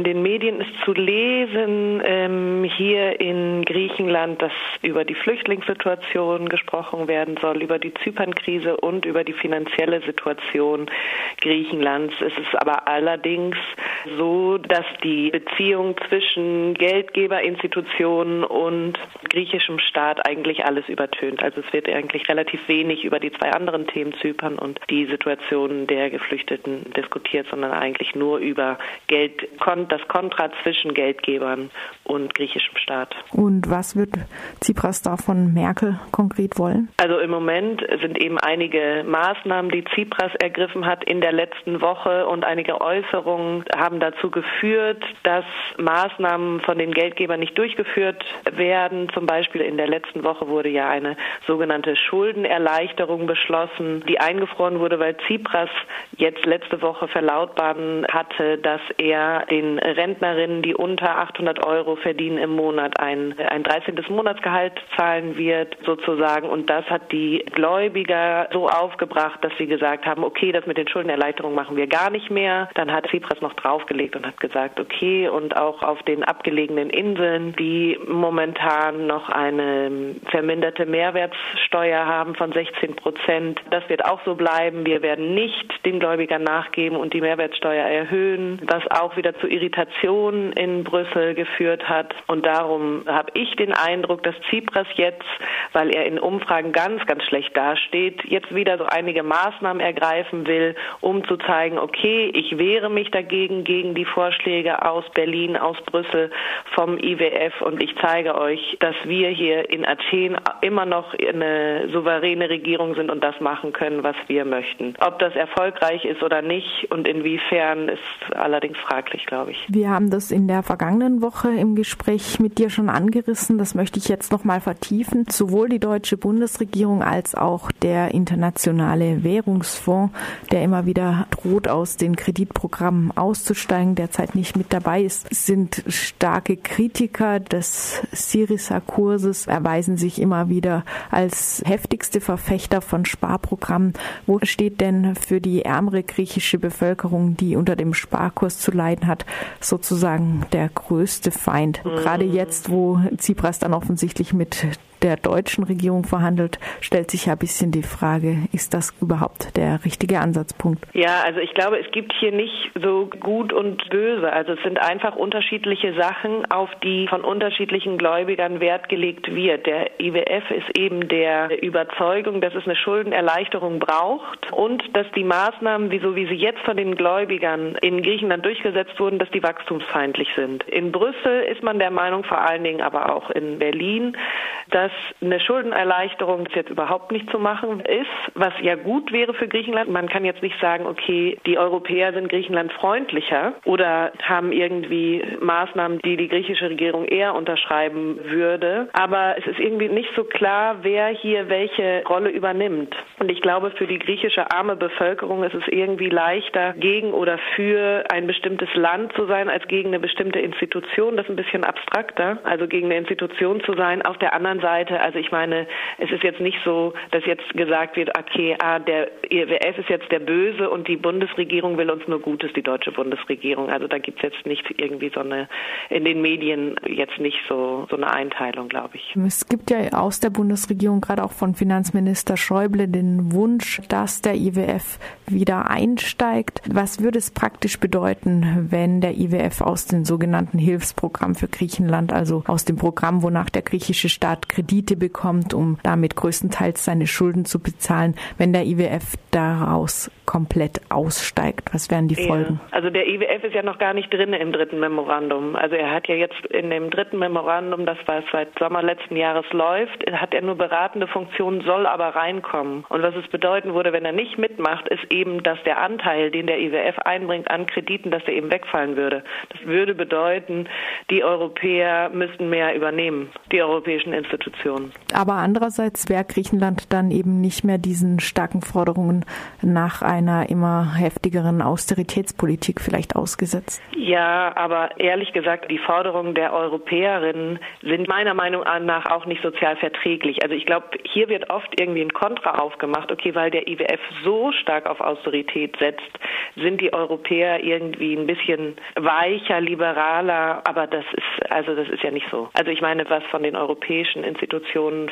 In den Medien ist zu lesen ähm, hier in Griechenland, dass über die Flüchtlingssituation gesprochen werden soll, über die Zypernkrise und über die finanzielle Situation Griechenlands. Es ist aber allerdings so, dass die Beziehung zwischen Geldgeberinstitutionen und griechischem Staat eigentlich alles übertönt. Also es wird eigentlich relativ wenig über die zwei anderen Themen Zypern und die Situation der Geflüchteten diskutiert, sondern eigentlich nur über Geld, das Kontra zwischen Geldgebern und griechischem Staat. Und was wird Tsipras da von Merkel konkret wollen? Also im Moment sind eben einige Maßnahmen, die Tsipras ergriffen hat in der letzten Woche und einige Äußerungen haben dazu geführt, dass Maßnahmen von den Geldgebern nicht durchgeführt werden. Zum Beispiel in der letzten Woche wurde ja eine sogenannte Schuldenerleichterung beschlossen, die eingefroren wurde, weil Tsipras jetzt letzte Woche verlautbaren hatte, dass er den Rentnerinnen, die unter 800 Euro verdienen im Monat, ein, ein 13. Monatsgehalt zahlen wird, sozusagen. Und das hat die Gläubiger so aufgebracht, dass sie gesagt haben, okay, das mit den Schuldenerleichterungen machen wir gar nicht mehr. Dann hat Tsipras noch draufgelegt und hat gesagt, okay, und auch auf den abgelegenen Inseln, die momentan noch eine verminderte Mehrwertsteuer haben von 16 Prozent, das wird auch so bleiben. Wir werden nicht den Gläubigern nachgeben und die Mehrwertsteuer erhöhen, was auch wieder zu Irritationen in Brüssel geführt hat. Und darum habe ich den Eindruck, dass Tsipras jetzt, weil er in Umfragen ganz, ganz schlecht dasteht, jetzt wieder so einige Maßnahmen ergreifen will, um zu zeigen, okay, ich wehre mich dagegen, gegen die Vorschläge aus Berlin, aus Brüssel vom IWF und ich zeige euch, dass wir hier in Athen immer noch eine souveräne Regierung sind und das machen können, was wir möchten. Ob das erfolgreich ist oder nicht und inwiefern ist allerdings fraglich, glaube ich. Wir haben das in der vergangenen Woche im Gespräch mit dir schon angerissen. Das möchte ich jetzt noch mal vertiefen. Sowohl die deutsche Bundesregierung als auch der internationale Währungsfonds, der immer wieder droht, aus den Kreditprogrammen auszusteigen, derzeit nicht mit dabei ist, sind starke Kritiker des Syriza-Kurses, erweisen sich immer wieder als heftigste Verfechter von Sparprogrammen. Wo steht denn für die ärmere griechische Bevölkerung, die unter dem Sparkurs zu leiden hat, sozusagen der größte Feind? Mhm. Gerade jetzt, wo Tsipras dann offensichtlich mit der deutschen Regierung verhandelt, stellt sich ja ein bisschen die Frage, ist das überhaupt der richtige Ansatzpunkt? Ja, also ich glaube, es gibt hier nicht so gut und böse. Also es sind einfach unterschiedliche Sachen, auf die von unterschiedlichen Gläubigern Wert gelegt wird. Der IWF ist eben der Überzeugung, dass es eine Schuldenerleichterung braucht und dass die Maßnahmen, wie so wie sie jetzt von den Gläubigern in Griechenland durchgesetzt wurden, dass die wachstumsfeindlich sind. In Brüssel ist man der Meinung, vor allen Dingen aber auch in Berlin, dass eine Schuldenerleichterung jetzt überhaupt nicht zu machen ist, was ja gut wäre für Griechenland. Man kann jetzt nicht sagen, okay, die Europäer sind Griechenland freundlicher oder haben irgendwie Maßnahmen, die die griechische Regierung eher unterschreiben würde. Aber es ist irgendwie nicht so klar, wer hier welche Rolle übernimmt. Und ich glaube, für die griechische arme Bevölkerung ist es irgendwie leichter, gegen oder für ein bestimmtes Land zu sein, als gegen eine bestimmte Institution. Das ist ein bisschen abstrakter. Also gegen eine Institution zu sein. Auf der anderen Seite Seite, also ich meine, es ist jetzt nicht so, dass jetzt gesagt wird, okay, ah, der IWF ist jetzt der Böse und die Bundesregierung will uns nur Gutes, die deutsche Bundesregierung. Also da gibt es jetzt nicht irgendwie so eine, in den Medien jetzt nicht so, so eine Einteilung, glaube ich. Es gibt ja aus der Bundesregierung, gerade auch von Finanzminister Schäuble, den Wunsch, dass der IWF wieder einsteigt. Was würde es praktisch bedeuten, wenn der IWF aus dem sogenannten Hilfsprogramm für Griechenland, also aus dem Programm, wonach der griechische Staat Kredite bekommt, um damit größtenteils seine Schulden zu bezahlen, wenn der IWF daraus komplett aussteigt? Was wären die Folgen? Ja, also der IWF ist ja noch gar nicht drin im dritten Memorandum. Also er hat ja jetzt in dem dritten Memorandum, das war seit Sommer letzten Jahres läuft, hat er nur beratende Funktionen, soll aber reinkommen. Und was es bedeuten würde, wenn er nicht mitmacht, ist eben, dass der Anteil, den der IWF einbringt an Krediten, dass er eben wegfallen würde. Das würde bedeuten, die Europäer müssten mehr übernehmen, die europäischen Institutionen. Institutionen. Aber andererseits wäre Griechenland dann eben nicht mehr diesen starken Forderungen nach einer immer heftigeren Austeritätspolitik vielleicht ausgesetzt. Ja, aber ehrlich gesagt, die Forderungen der Europäerinnen sind meiner Meinung nach auch nicht sozial verträglich. Also ich glaube, hier wird oft irgendwie ein Kontra aufgemacht, okay, weil der IWF so stark auf Austerität setzt, sind die Europäer irgendwie ein bisschen weicher, liberaler, aber das ist also das ist ja nicht so. Also ich meine, was von den europäischen Institutionen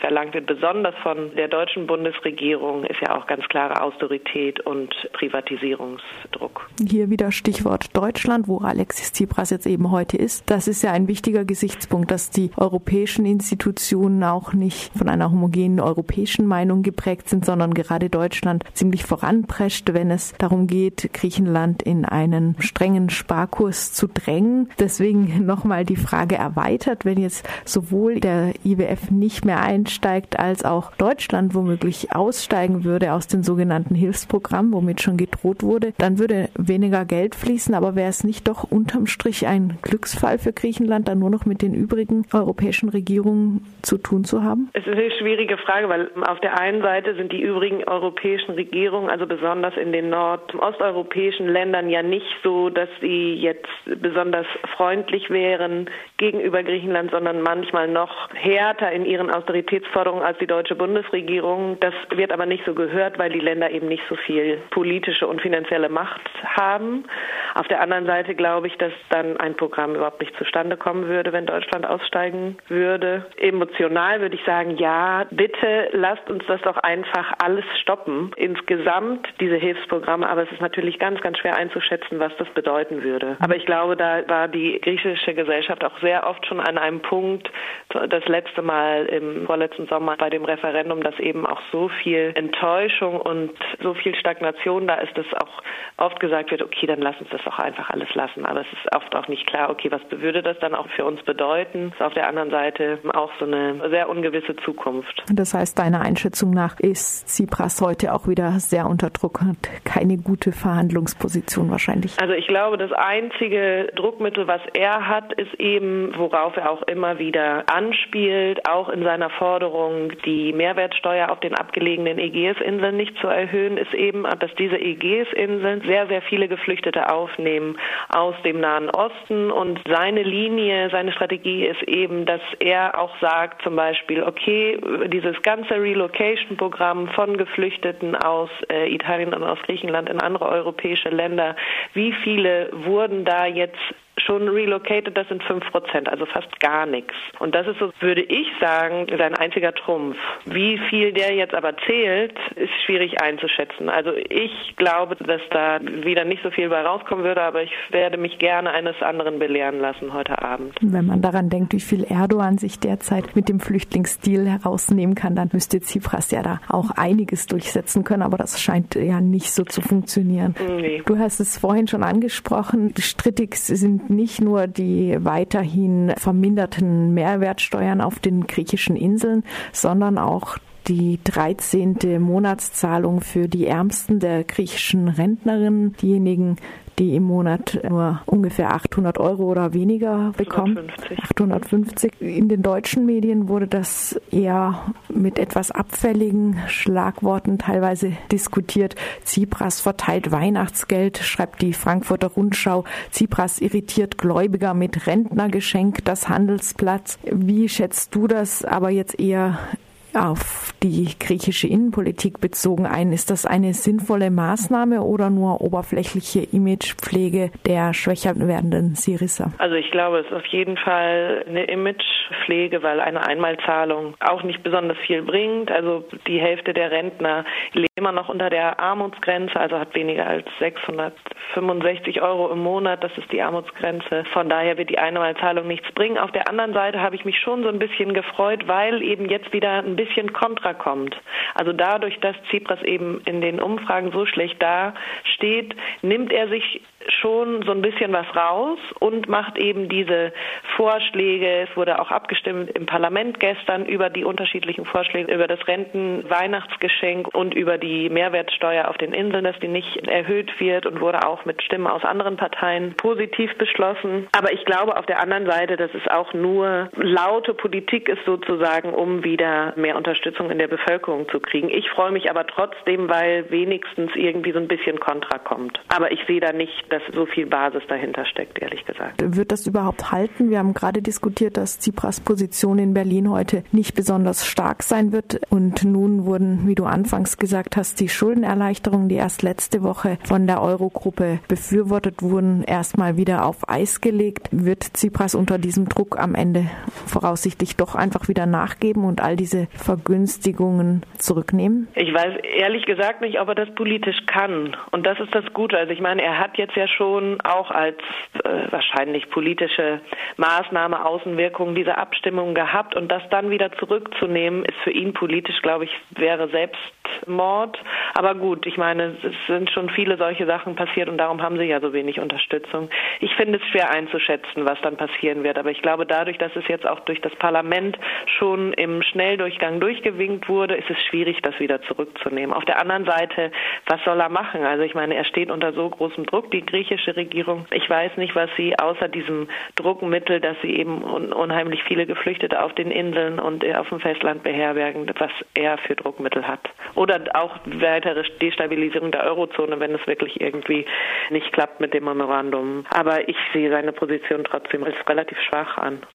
verlangt wird, besonders von der deutschen Bundesregierung, ist ja auch ganz klare Austerität und Privatisierungsdruck. Hier wieder Stichwort Deutschland, wo Alexis Tsipras jetzt eben heute ist. Das ist ja ein wichtiger Gesichtspunkt, dass die europäischen Institutionen auch nicht von einer homogenen europäischen Meinung geprägt sind, sondern gerade Deutschland ziemlich voranprescht, wenn es darum geht, Griechenland in einen strengen Sparkurs zu drängen. Deswegen nochmal die Frage erweitert, wenn jetzt sowohl der IWF nicht mehr einsteigt, als auch Deutschland womöglich aussteigen würde aus dem sogenannten Hilfsprogramm, womit schon gedroht wurde, dann würde weniger Geld fließen, aber wäre es nicht doch unterm Strich ein Glücksfall für Griechenland, dann nur noch mit den übrigen europäischen Regierungen zu tun zu haben? Es ist eine schwierige Frage, weil auf der einen Seite sind die übrigen europäischen Regierungen, also besonders in den nord- und osteuropäischen Ländern, ja nicht so, dass sie jetzt besonders freundlich wären gegenüber Griechenland, sondern manchmal noch härter in ihren Austeritätsforderungen als die deutsche Bundesregierung. Das wird aber nicht so gehört, weil die Länder eben nicht so viel politische und finanzielle Macht haben. Auf der anderen Seite glaube ich, dass dann ein Programm überhaupt nicht zustande kommen würde, wenn Deutschland aussteigen würde. Emotional würde ich sagen, ja, bitte lasst uns das doch einfach alles stoppen. Insgesamt diese Hilfsprogramme, aber es ist natürlich ganz, ganz schwer einzuschätzen, was das bedeuten würde. Aber ich glaube, da war die griechische Gesellschaft auch sehr oft schon an einem Punkt, das letzte Mal im vorletzten Sommer bei dem Referendum, dass eben auch so viel Enttäuschung und so viel Stagnation da ist, dass auch oft gesagt wird, okay, dann lass uns das doch einfach alles lassen. Aber es ist oft auch nicht klar, okay, was würde das dann auch für uns bedeuten? Das ist auf der anderen Seite auch so eine sehr ungewisse Zukunft. Das heißt, deiner Einschätzung nach ist Tsipras heute auch wieder sehr unter Druck und keine gute Verhandlungsposition wahrscheinlich. Also ich glaube, das einzige Druckmittel, was er hat, ist eben, worauf er auch immer wieder anspielt, auch in seiner Forderung, die Mehrwertsteuer auf den abgelegenen Ägäisinseln nicht zu erhöhen, ist eben, dass diese Ägäisinseln sehr, sehr viele Geflüchtete aufnehmen aus dem Nahen Osten. Und seine Linie, seine Strategie ist eben, dass er auch sagt, zum Beispiel, okay, dieses ganze Relocation-Programm von Geflüchteten aus äh, Italien und aus Griechenland in andere europäische Länder, wie viele wurden da jetzt schon relocated, das sind fünf Prozent, also fast gar nichts. Und das ist so, würde ich sagen, sein einziger Trumpf. Wie viel der jetzt aber zählt, ist schwierig einzuschätzen. Also ich glaube, dass da wieder nicht so viel bei rauskommen würde, aber ich werde mich gerne eines anderen belehren lassen heute Abend. Wenn man daran denkt, wie viel Erdogan sich derzeit mit dem Flüchtlingsstil herausnehmen kann, dann müsste Tsipras ja da auch einiges durchsetzen können, aber das scheint ja nicht so zu funktionieren. Nee. Du hast es vorhin schon angesprochen, strittig sind nicht nur die weiterhin verminderten Mehrwertsteuern auf den griechischen Inseln, sondern auch die 13. Monatszahlung für die Ärmsten der griechischen Rentnerinnen, diejenigen, die im Monat nur ungefähr 800 Euro oder weniger bekommen. 850. 850. In den deutschen Medien wurde das eher mit etwas abfälligen Schlagworten teilweise diskutiert. Tsipras verteilt Weihnachtsgeld, schreibt die Frankfurter Rundschau. Tsipras irritiert Gläubiger mit Rentnergeschenk, das Handelsplatz. Wie schätzt du das aber jetzt eher auf die griechische Innenpolitik bezogen ein. Ist das eine sinnvolle Maßnahme oder nur oberflächliche Imagepflege der schwächer werdenden Syriza? Also ich glaube, es ist auf jeden Fall eine Imagepflege, weil eine Einmalzahlung auch nicht besonders viel bringt. Also die Hälfte der Rentner lebt immer noch unter der Armutsgrenze, also hat weniger als 665 Euro im Monat. Das ist die Armutsgrenze. Von daher wird die Einmalzahlung nichts bringen. Auf der anderen Seite habe ich mich schon so ein bisschen gefreut, weil eben jetzt wieder ein bisschen Kontra kommt. Also dadurch, dass Tsipras eben in den Umfragen so schlecht dasteht, nimmt er sich schon so ein bisschen was raus und macht eben diese Vorschläge. Es wurde auch abgestimmt im Parlament gestern über die unterschiedlichen Vorschläge, über das Renten-Weihnachtsgeschenk und über die Mehrwertsteuer auf den Inseln, dass die nicht erhöht wird und wurde auch mit Stimmen aus anderen Parteien positiv beschlossen. Aber ich glaube auf der anderen Seite, dass es auch nur laute Politik ist sozusagen, um wieder mehr Unterstützung in der Bevölkerung zu kriegen. Ich freue mich aber trotzdem, weil wenigstens irgendwie so ein bisschen Kontra kommt. Aber ich sehe da nicht, dass so viel Basis dahinter steckt, ehrlich gesagt. Wird das überhaupt halten? Wir haben gerade diskutiert, dass Tsipras Position in Berlin heute nicht besonders stark sein wird. Und nun wurden, wie du anfangs gesagt hast, die Schuldenerleichterungen, die erst letzte Woche von der Eurogruppe befürwortet wurden, erstmal wieder auf Eis gelegt. Wird Tsipras unter diesem Druck am Ende voraussichtlich doch einfach wieder nachgeben und all diese Vergünstigungen zurücknehmen? Ich weiß ehrlich gesagt nicht, ob er das politisch kann. Und das ist das Gute. Also ich meine, er hat jetzt ja schon auch als äh, wahrscheinlich politische Maßnahme, Außenwirkung diese Abstimmung gehabt. Und das dann wieder zurückzunehmen, ist für ihn politisch, glaube ich, wäre Selbstmord. Aber gut, ich meine, es sind schon viele solche Sachen passiert und darum haben sie ja so wenig Unterstützung. Ich finde es schwer einzuschätzen, was dann passieren wird. Aber ich glaube, dadurch, dass es jetzt auch durch das Parlament schon im Schnelldurchgang durchgewinkt wurde, ist es schwierig, das wieder zurückzunehmen. Auf der anderen Seite, was soll er machen? Also ich meine, er steht unter so großem Druck, die griechische Regierung. Ich weiß nicht, was sie außer diesem Druckmittel, dass sie eben unheimlich viele Geflüchtete auf den Inseln und auf dem Festland beherbergen, was er für Druckmittel hat. Oder auch weitere Destabilisierung der Eurozone, wenn es wirklich irgendwie nicht klappt mit dem Memorandum. Aber ich sehe seine Position trotzdem als relativ schwach an.